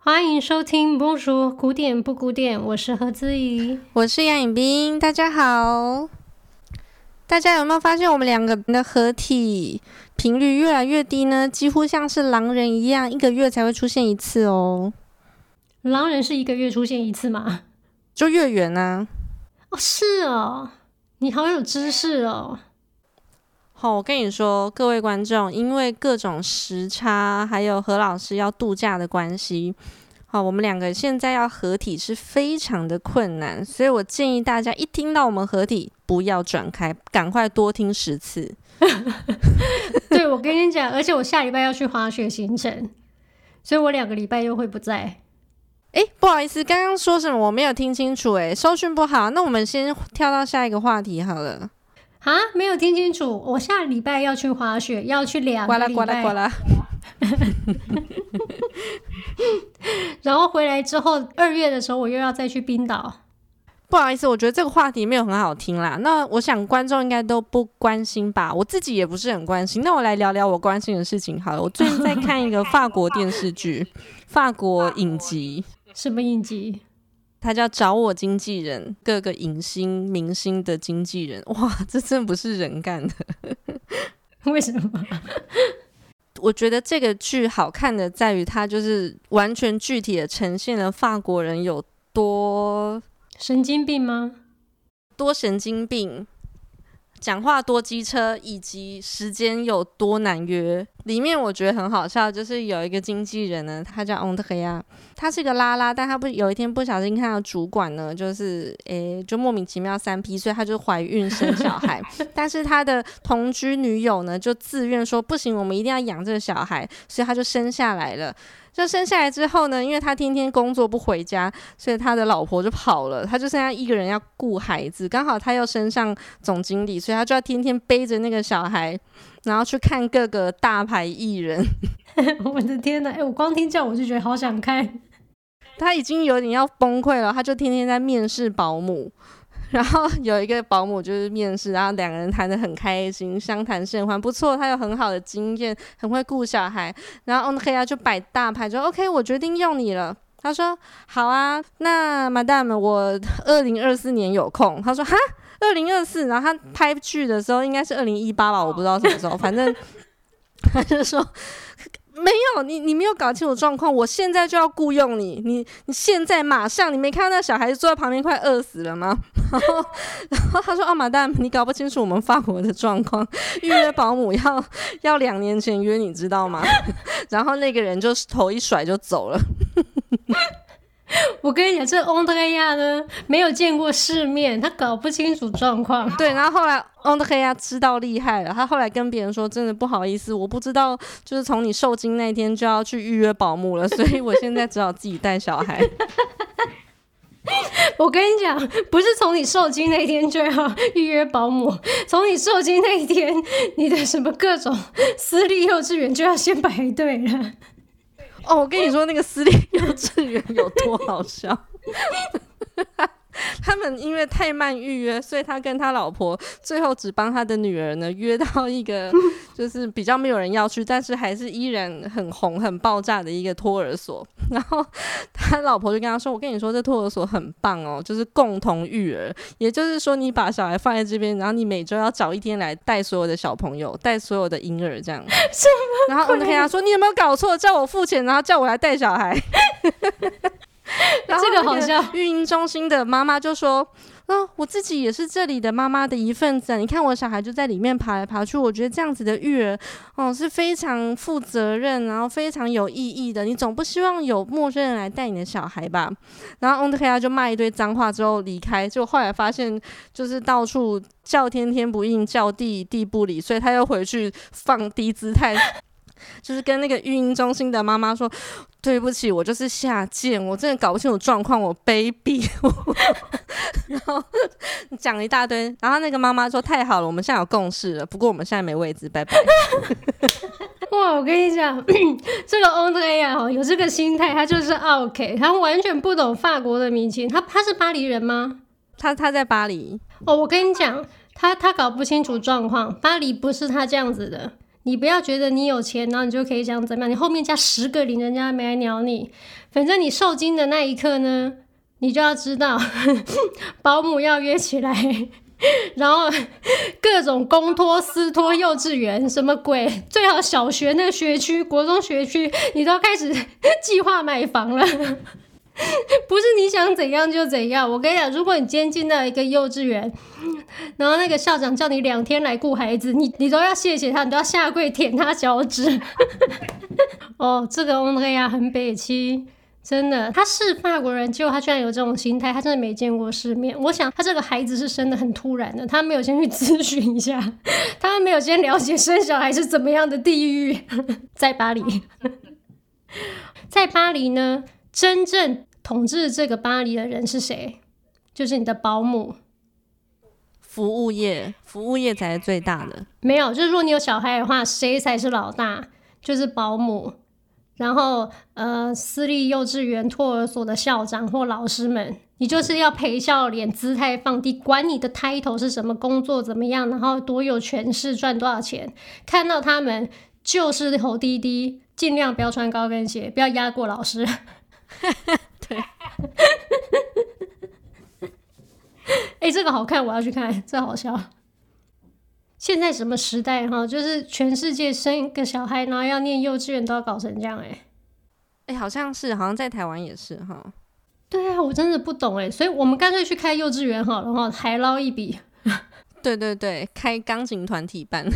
欢迎收听《不说古典不古典》，我是何姿怡，我是杨颖冰，大家好。大家有没有发现我们两个人的合体频率越来越低呢？几乎像是狼人一样，一个月才会出现一次哦。狼人是一个月出现一次吗？就月圆啊。哦，是哦，你好有知识哦。好，我跟你说，各位观众，因为各种时差，还有何老师要度假的关系。好，我们两个现在要合体是非常的困难，所以我建议大家一听到我们合体，不要转开，赶快多听十次。对，我跟你讲，而且我下礼拜要去滑雪行程，所以我两个礼拜又会不在。哎，不好意思，刚刚说什么我没有听清楚，哎，收讯不好。那我们先跳到下一个话题好了。啊，没有听清楚，我下礼拜要去滑雪，要去两个礼拜。呱啦呱啦呱啦。然后回来之后，二月的时候我又要再去冰岛。不好意思，我觉得这个话题没有很好听啦。那我想观众应该都不关心吧？我自己也不是很关心。那我来聊聊我关心的事情好了。我最近在看一个法国电视剧，法国影集。什么影集？他叫找我经纪人，各个影星明星的经纪人。哇，这真不是人干的。为什么？我觉得这个剧好看的在于，它就是完全具体的呈现了法国人有多神经病吗？多神经病。讲话多机车，以及时间有多难约。里面我觉得很好笑，就是有一个经纪人呢，他叫昂德黑亚，他是个拉拉，但他不有一天不小心看到主管呢，就是诶，就莫名其妙三 P，所以他就怀孕生小孩。但是他的同居女友呢，就自愿说不行，我们一定要养这个小孩，所以他就生下来了。就生下来之后呢，因为他天天工作不回家，所以他的老婆就跑了，他就剩下一个人要顾孩子。刚好他又升上总经理，所以他就要天天背着那个小孩，然后去看各个大牌艺人。我的天呐！哎，我光听这样我就觉得好想看。他已经有点要崩溃了，他就天天在面试保姆。然后有一个保姆就是面试，然后两个人谈得很开心，相谈甚欢，不错，他有很好的经验，很会顾小孩。然后 OK 啊，就摆大牌，说 OK，我决定用你了。他说好啊，那 Madam，我二零二四年有空。他说哈，二零二四，然后他拍剧的时候应该是二零一八吧，我不知道什么时候，反正他就说。没有你，你没有搞清楚状况。我现在就要雇佣你，你你现在马上，你没看到那小孩子坐在旁边快饿死了吗？然后，然后他说：“哦，马蛋，你搞不清楚我们法国的状况，预约保姆要要两年前约，你知道吗？” 然后那个人就头一甩就走了。我跟你讲，这翁德黑亚呢，没有见过世面，他搞不清楚状况。对，然后后来翁德黑亚知道厉害了，他后来跟别人说：“真的不好意思，我不知道，就是从你受精那天就要去预约保姆了，所以我现在只好自己带小孩。”我跟你讲，不是从你受精那天就要预约保姆，从你受精那一天，你的什么各种私立幼稚园就要先排队了。哦，我跟你说，那个私立幼稚园有多好笑。他们因为太慢预约，所以他跟他老婆最后只帮他的女儿呢约到一个 就是比较没有人要去，但是还是依然很红、很爆炸的一个托儿所。然后他老婆就跟他说：“我跟你说，这托儿所很棒哦，就是共同育儿，也就是说你把小孩放在这边，然后你每周要找一天来带所有的小朋友，带所有的婴儿这样。然后我就跟他说：你有没有搞错？叫我付钱，然后叫我来带小孩。” 然后这个好像育婴中心的妈妈就说：“哦，我自己也是这里的妈妈的一份子。你看我小孩就在里面爬来爬去，我觉得这样子的育儿哦是非常负责任，然后非常有意义的。你总不希望有陌生人来带你的小孩吧？”然后翁德黑亚就骂一堆脏话之后离开，就后来发现就是到处叫天天不应，叫地地不理，所以他又回去放低姿态。就是跟那个育婴中心的妈妈说：“对不起，我就是下贱，我真的搞不清楚状况，我卑鄙。”然后讲了一大堆，然后那个妈妈说：“太好了，我们现在有共识了，不过我们现在没位置，拜拜。”哇，我跟你讲，这个欧德亚哦，有这个心态，他就是 OK，他完全不懂法国的民情。他他是巴黎人吗？他他在巴黎。哦，我跟你讲，他他搞不清楚状况，巴黎不是他这样子的。你不要觉得你有钱，然后你就可以想怎么样，你后面加十个零，人家没来鸟你。反正你受精的那一刻呢，你就要知道，保姆要约起来。然后各种公托私托幼稚园什么鬼，最好小学那个学区、国中学区，你都要开始计划买房了。不是你想怎样就怎样。我跟你讲，如果你今天进到一个幼稚园，然后那个校长叫你两天来顾孩子，你你都要谢谢他，你都要下跪舔他脚趾。哦，这个欧雷亚很北七。真的，他是法国人，结果他居然有这种心态，他真的没见过世面。我想他这个孩子是生得很突然的，他没有先去咨询一下，他没有先了解生小孩是怎么样的地狱。在巴黎，在巴黎呢，真正统治这个巴黎的人是谁？就是你的保姆。服务业，服务业才是最大的。没有，就是如果你有小孩的话，谁才是老大？就是保姆。然后，呃，私立幼稚园、托儿所的校长或老师们，你就是要陪笑脸，姿态放低，管你的 title 是什么，工作怎么样，然后多有权势，赚多少钱，看到他们就是头低低，尽量不要穿高跟鞋，不要压过老师。对，哎，这个好看，我要去看，这好笑。现在什么时代哈？就是全世界生一个小孩，然后要念幼稚园都要搞成这样哎、欸，哎、欸，好像是，好像在台湾也是哈。对啊，我真的不懂哎，所以我们干脆去开幼稚园好了，然后还捞一笔。对对对，开钢琴团体班，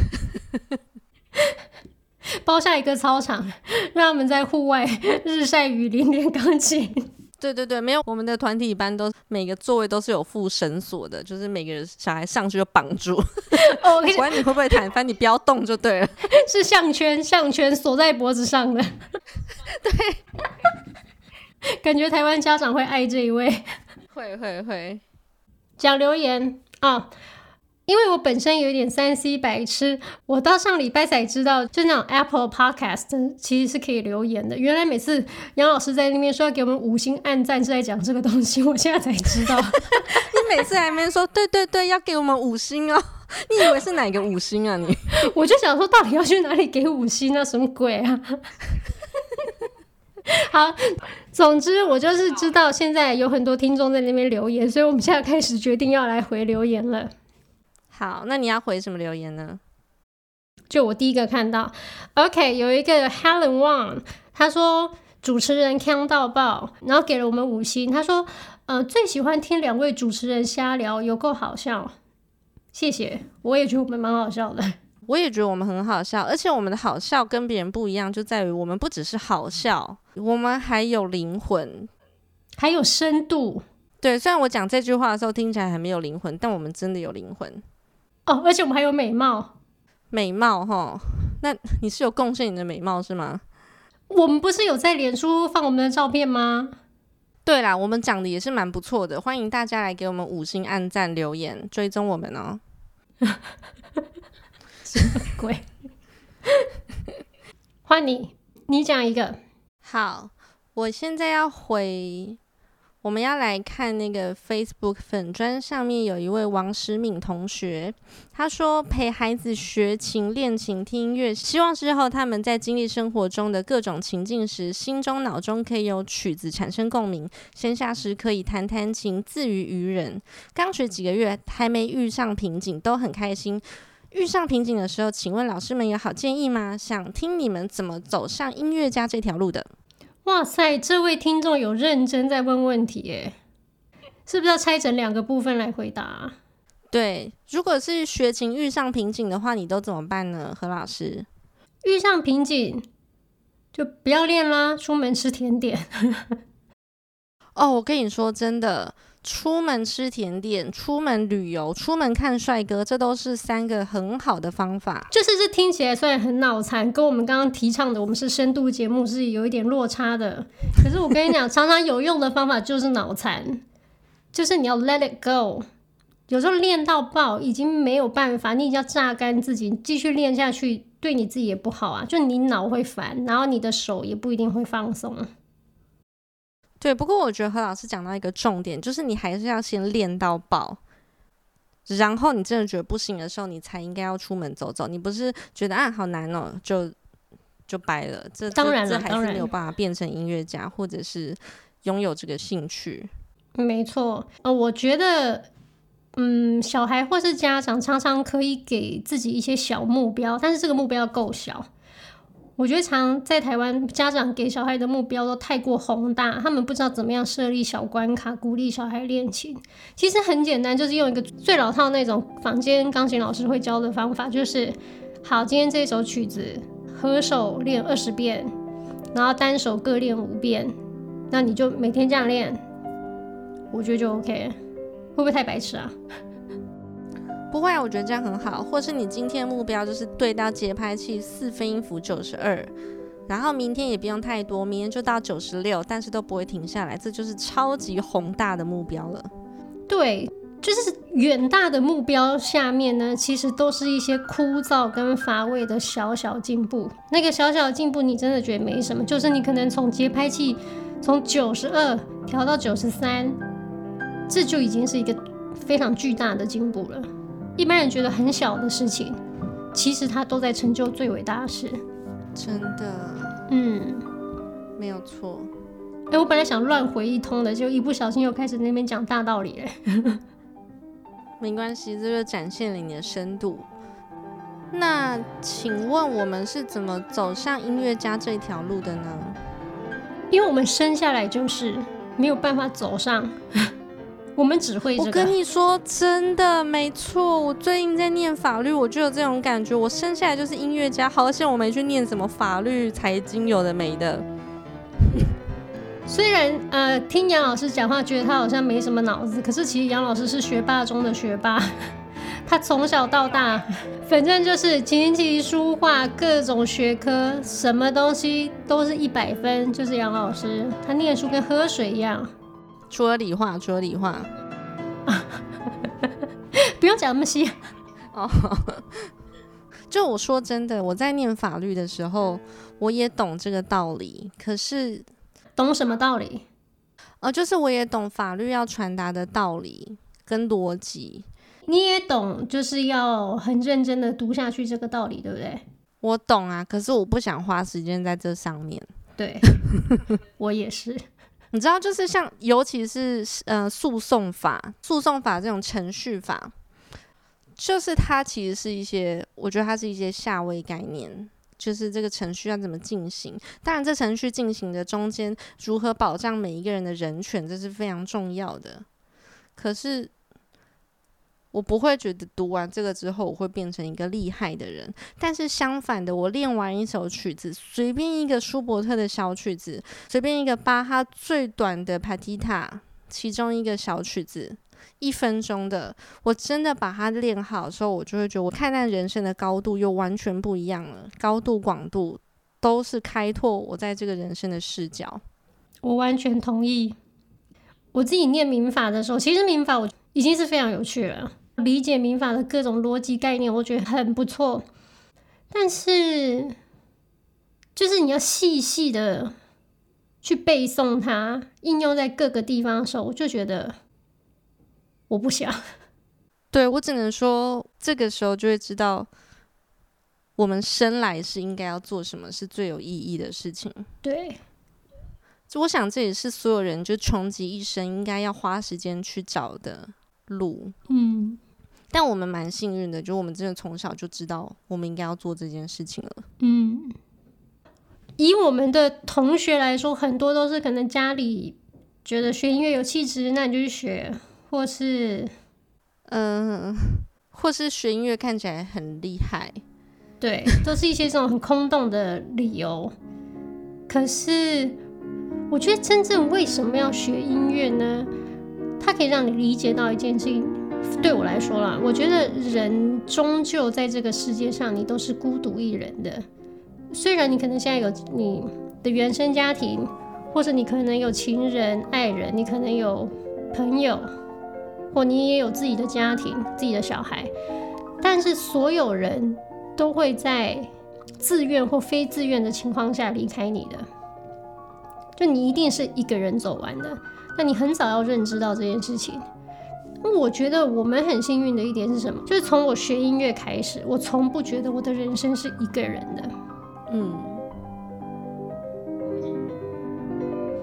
包下一个操场，让他们在户外日晒雨淋练钢琴。对对对，没有，我们的团体班都每个座位都是有附绳索的，就是每个人小孩上去就绑住。哦，我管你会不会弹，反正你不要动就对了。是项圈，项圈锁在脖子上的。对，感觉台湾家长会爱这一位。会会会，讲留言啊。哦因为我本身有一点三 C 白痴，我到上礼拜才知道，就那种 Apple Podcast 其实是可以留言的。原来每次杨老师在那边说要给我们五星按赞是在讲这个东西，我现在才知道。你每次还没说对对对，要给我们五星哦？你以为是哪个五星啊？你 我就想说，到底要去哪里给五星啊？什么鬼啊？好，总之我就是知道现在有很多听众在那边留言，所以我们现在开始决定要来回留言了。好，那你要回什么留言呢？就我第一个看到，OK，有一个 Helen Wang，他说主持人锵到爆，然后给了我们五星。他说，呃，最喜欢听两位主持人瞎聊，有够好笑。谢谢，我也觉得我们蛮好笑的。我也觉得我们很好笑，而且我们的好笑跟别人不一样，就在于我们不只是好笑，我们还有灵魂，还有深度。对，虽然我讲这句话的时候听起来还没有灵魂，但我们真的有灵魂。哦，而且我们还有美貌，美貌哈。那你是有贡献你的美貌是吗？我们不是有在脸书放我们的照片吗？对啦，我们讲的也是蛮不错的，欢迎大家来给我们五星按赞、留言、追踪我们哦。什么鬼？换你，你讲一个。好，我现在要回。我们要来看那个 Facebook 粉砖上面有一位王时敏同学，他说陪孩子学琴、练琴、听音乐，希望之后他们在经历生活中的各种情境时，心中脑中可以有曲子产生共鸣，闲暇时可以弹弹琴，自娱娱人。刚学几个月，还没遇上瓶颈，都很开心。遇上瓶颈的时候，请问老师们有好建议吗？想听你们怎么走上音乐家这条路的。哇塞，这位听众有认真在问问题耶，是不是要拆成两个部分来回答？对，如果是学琴遇上瓶颈的话，你都怎么办呢？何老师，遇上瓶颈就不要练啦，出门吃甜点。哦，我跟你说真的。出门吃甜点，出门旅游，出门看帅哥，这都是三个很好的方法。就是这听起来虽然很脑残，跟我们刚刚提倡的我们是深度节目是有一点落差的。可是我跟你讲，常常有用的方法就是脑残，就是你要 let it go。有时候练到爆已经没有办法，你已经要榨干自己，继续练下去对你自己也不好啊。就你脑会烦，然后你的手也不一定会放松。对，不过我觉得何老师讲到一个重点，就是你还是要先练到爆。然后你真的觉得不行的时候，你才应该要出门走走。你不是觉得啊好难哦，就就掰了。这当然了，这还是没有办法变成音乐家，或者是拥有这个兴趣。没错，呃，我觉得，嗯，小孩或是家长常常可以给自己一些小目标，但是这个目标要够小。我觉得常在台湾，家长给小孩的目标都太过宏大，他们不知道怎么样设立小关卡，鼓励小孩练琴。其实很简单，就是用一个最老套那种坊间钢琴老师会教的方法，就是好，今天这首曲子合手练二十遍，然后单手各练五遍，那你就每天这样练，我觉得就 OK。会不会太白痴啊？不会啊，我觉得这样很好。或是你今天目标就是对到节拍器四分音符九十二，然后明天也不用太多，明天就到九十六，但是都不会停下来，这就是超级宏大的目标了。对，就是远大的目标下面呢，其实都是一些枯燥跟乏味的小小进步。那个小小进步，你真的觉得没什么，就是你可能从节拍器从九十二调到九十三，这就已经是一个非常巨大的进步了。一般人觉得很小的事情，其实他都在成就最伟大的事。真的，嗯，没有错。哎、欸，我本来想乱回一通的，就一不小心又开始那边讲大道理了。没关系，这就展现了你的深度。那请问我们是怎么走上音乐家这条路的呢？因为我们生下来就是没有办法走上。我们只会这个。我跟你说，真的没错。我最近在念法律，我就有这种感觉。我生下来就是音乐家，好像我没去念什么法律、财经，有的没的。虽然呃，听杨老师讲话，觉得他好像没什么脑子，可是其实杨老师是学霸中的学霸。他从小到大，反正就是琴棋书画各种学科，什么东西都是一百分，就是杨老师。他念书跟喝水一样。除了理化，除了理化，不用讲那么细哦。就我说真的，我在念法律的时候，我也懂这个道理。可是懂什么道理？哦，就是我也懂法律要传达的道理跟逻辑。你也懂，就是要很认真的读下去这个道理，对不对？我懂啊，可是我不想花时间在这上面。对，我也是。你知道，就是像，尤其是呃，诉讼法、诉讼法这种程序法，就是它其实是一些，我觉得它是一些下位概念，就是这个程序要怎么进行。当然，这程序进行的中间，如何保障每一个人的人权，这是非常重要的。可是。我不会觉得读完这个之后我会变成一个厉害的人，但是相反的，我练完一首曲子，随便一个舒伯特的小曲子，随便一个巴哈最短的帕蒂塔，其中一个小曲子，一分钟的，我真的把它练好的时候，我就会觉得我看待人生的高度又完全不一样了，高度广度都是开拓我在这个人生的视角。我完全同意。我自己念民法的时候，其实民法我已经是非常有趣了。理解民法的各种逻辑概念，我觉得很不错。但是，就是你要细细的去背诵它，应用在各个地方的时候，我就觉得我不想。对，我只能说，这个时候就会知道，我们生来是应该要做什么是最有意义的事情。对，就我想，这也是所有人就穷极一生应该要花时间去找的路。嗯。但我们蛮幸运的，就我们真的从小就知道我们应该要做这件事情了。嗯，以我们的同学来说，很多都是可能家里觉得学音乐有气质，那你就去学，或是嗯、呃，或是学音乐看起来很厉害，对，都是一些这种很空洞的理由。可是，我觉得真正为什么要学音乐呢？它可以让你理解到一件事情。对我来说啦，我觉得人终究在这个世界上，你都是孤独一人的。虽然你可能现在有你的原生家庭，或者你可能有情人、爱人，你可能有朋友，或你也有自己的家庭、自己的小孩，但是所有人都会在自愿或非自愿的情况下离开你的。就你一定是一个人走完的，那你很早要认知到这件事情。我觉得我们很幸运的一点是什么？就是从我学音乐开始，我从不觉得我的人生是一个人的。嗯，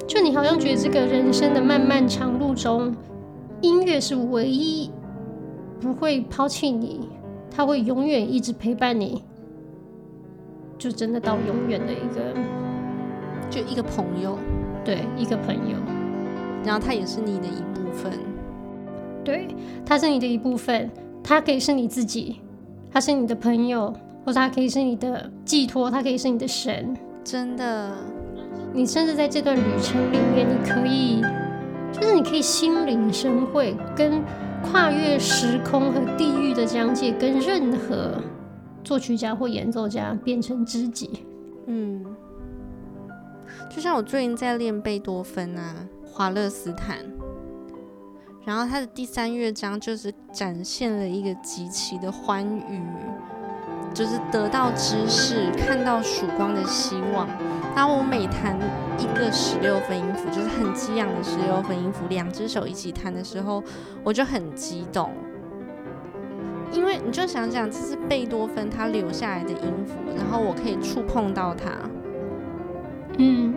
就你好像觉得这个人生的漫漫长路中，音乐是唯一不会抛弃你，它会永远一直陪伴你，就真的到永远的一个，就一个朋友，对，一个朋友，然后他也是你的一部分。对，他是你的一部分，他可以是你自己，他是你的朋友，或者他可以是你的寄托，他可以是你的神。真的，你甚至在这段旅程里面，你可以，就是你可以心领神会，跟跨越时空和地域的疆界，跟任何作曲家或演奏家变成知己。嗯，就像我最近在练贝多芬啊，华勒斯坦。然后他的第三乐章就是展现了一个极其的欢愉，就是得到知识、看到曙光的希望。当我每弹一个十六分音符，就是很激昂的十六分音符，两只手一起弹的时候，我就很激动，因为你就想想，这是贝多芬他留下来的音符，然后我可以触碰到它，嗯，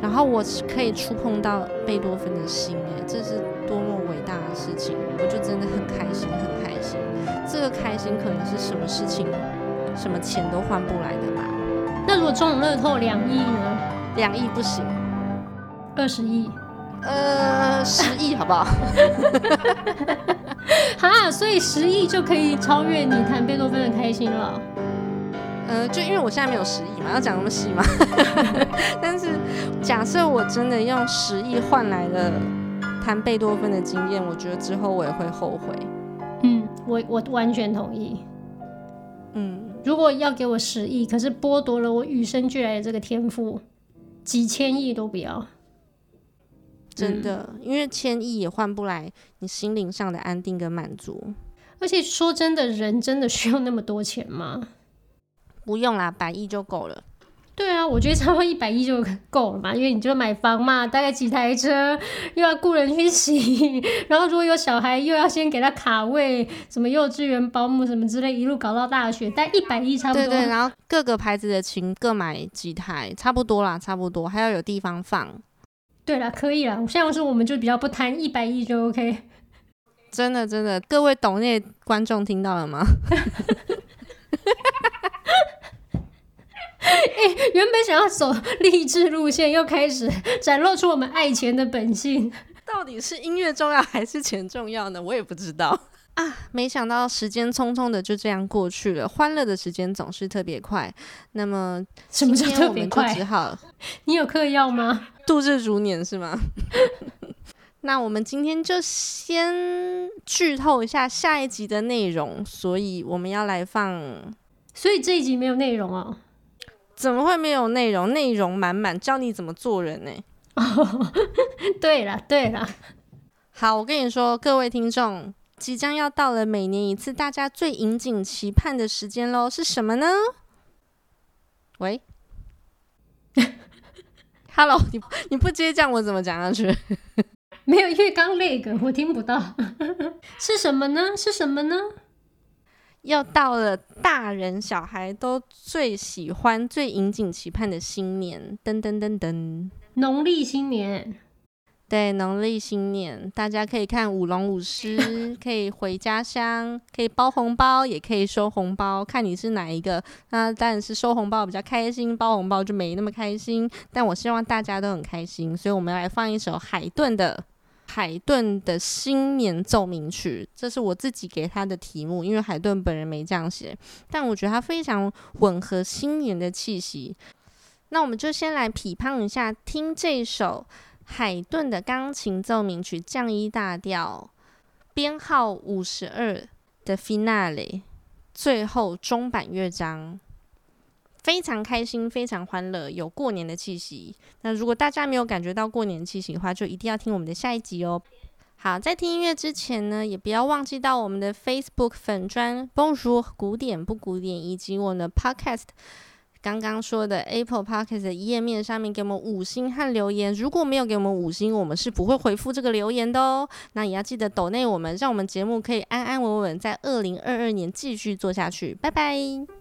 然后我可以触碰到贝多芬的心，哎，这是。多么伟大的事情，我就真的很开心，很开心。这个开心可能是什么事情，什么钱都换不来的吧？那如果中乐透两亿呢？两亿不行，二十亿，呃，十亿好不好？哈，所以十亿就可以超越你弹贝多芬的开心了。呃，就因为我现在没有十亿嘛，要讲那么细嘛。但是假设我真的用十亿换来了。谈贝多芬的经验，我觉得之后我也会后悔。嗯，我我完全同意。嗯，如果要给我十亿，可是剥夺了我与生俱来的这个天赋，几千亿都不要。真的，嗯，因为千亿也换不来你心灵上的安定跟满足。而且说真的，人真的需要那么多钱吗？不用啦，百亿就够了。对啊，我觉得差不多一百亿就够了嘛，因为你就买房嘛，大概几台车，又要雇人去洗，然后如果有小孩，又要先给他卡位，什么幼稚园保姆什么之类，一路搞到大学，但一百亿差不多。对对，然后各个牌子的琴各买几台，差不多啦，差不多，还要有地方放。对啦，可以啦，像是我们就比较不贪，一百亿就 OK。真的真的，各位懂内观众听到了吗？哎、欸，原本想要走励志路线，又开始展露出我们爱钱的本性。到底是音乐重要还是钱重要呢？我也不知道啊。没想到时间匆匆的就这样过去了，欢乐的时间总是特别快。那么什么叫特别快？只好你有嗑药吗？度日如年是吗？那我们今天就先剧透一下下一集的内容，所以我们要来放。所以这一集没有内容哦。怎么会没有内容？内容满满，教你怎么做人呢？哦，对了对了，好，我跟你说，各位听众，即将要到了每年一次大家最引颈期盼的时间喽，是什么呢？喂，Hello，你你不接这样，我怎么讲下去？没有，因为刚那个我听不到，是什么呢？是什么呢？又到了大人小孩都最喜欢、最引颈期盼的新年，噔噔噔噔，农历新年。对，农历新年，大家可以看舞龙舞狮，可以回家乡，可以包红包，也可以收红包，看你是哪一个。那当然是收红包比较开心，包红包就没那么开心。但我希望大家都很开心，所以我们要来放一首海顿的。海顿的新年奏鸣曲，这是我自己给他的题目，因为海顿本人没这样写，但我觉得他非常吻合新年的气息。那我们就先来批判一下，听这首海顿的钢琴奏鸣曲降一大调，编号五十二的 Finale，最后终版乐章。非常开心，非常欢乐，有过年的气息。那如果大家没有感觉到过年气息的话，就一定要听我们的下一集哦。好，在听音乐之前呢，也不要忘记到我们的 Facebook 粉专 Bonjour 古典不古典，以及我们的 Podcast。刚刚说的 Apple Podcast 的页面上面给我们五星和留言。如果没有给我们五星，我们是不会回复这个留言的哦。那也要记得抖内我们，让我们节目可以安安稳稳在二零二二年继续做下去。拜拜。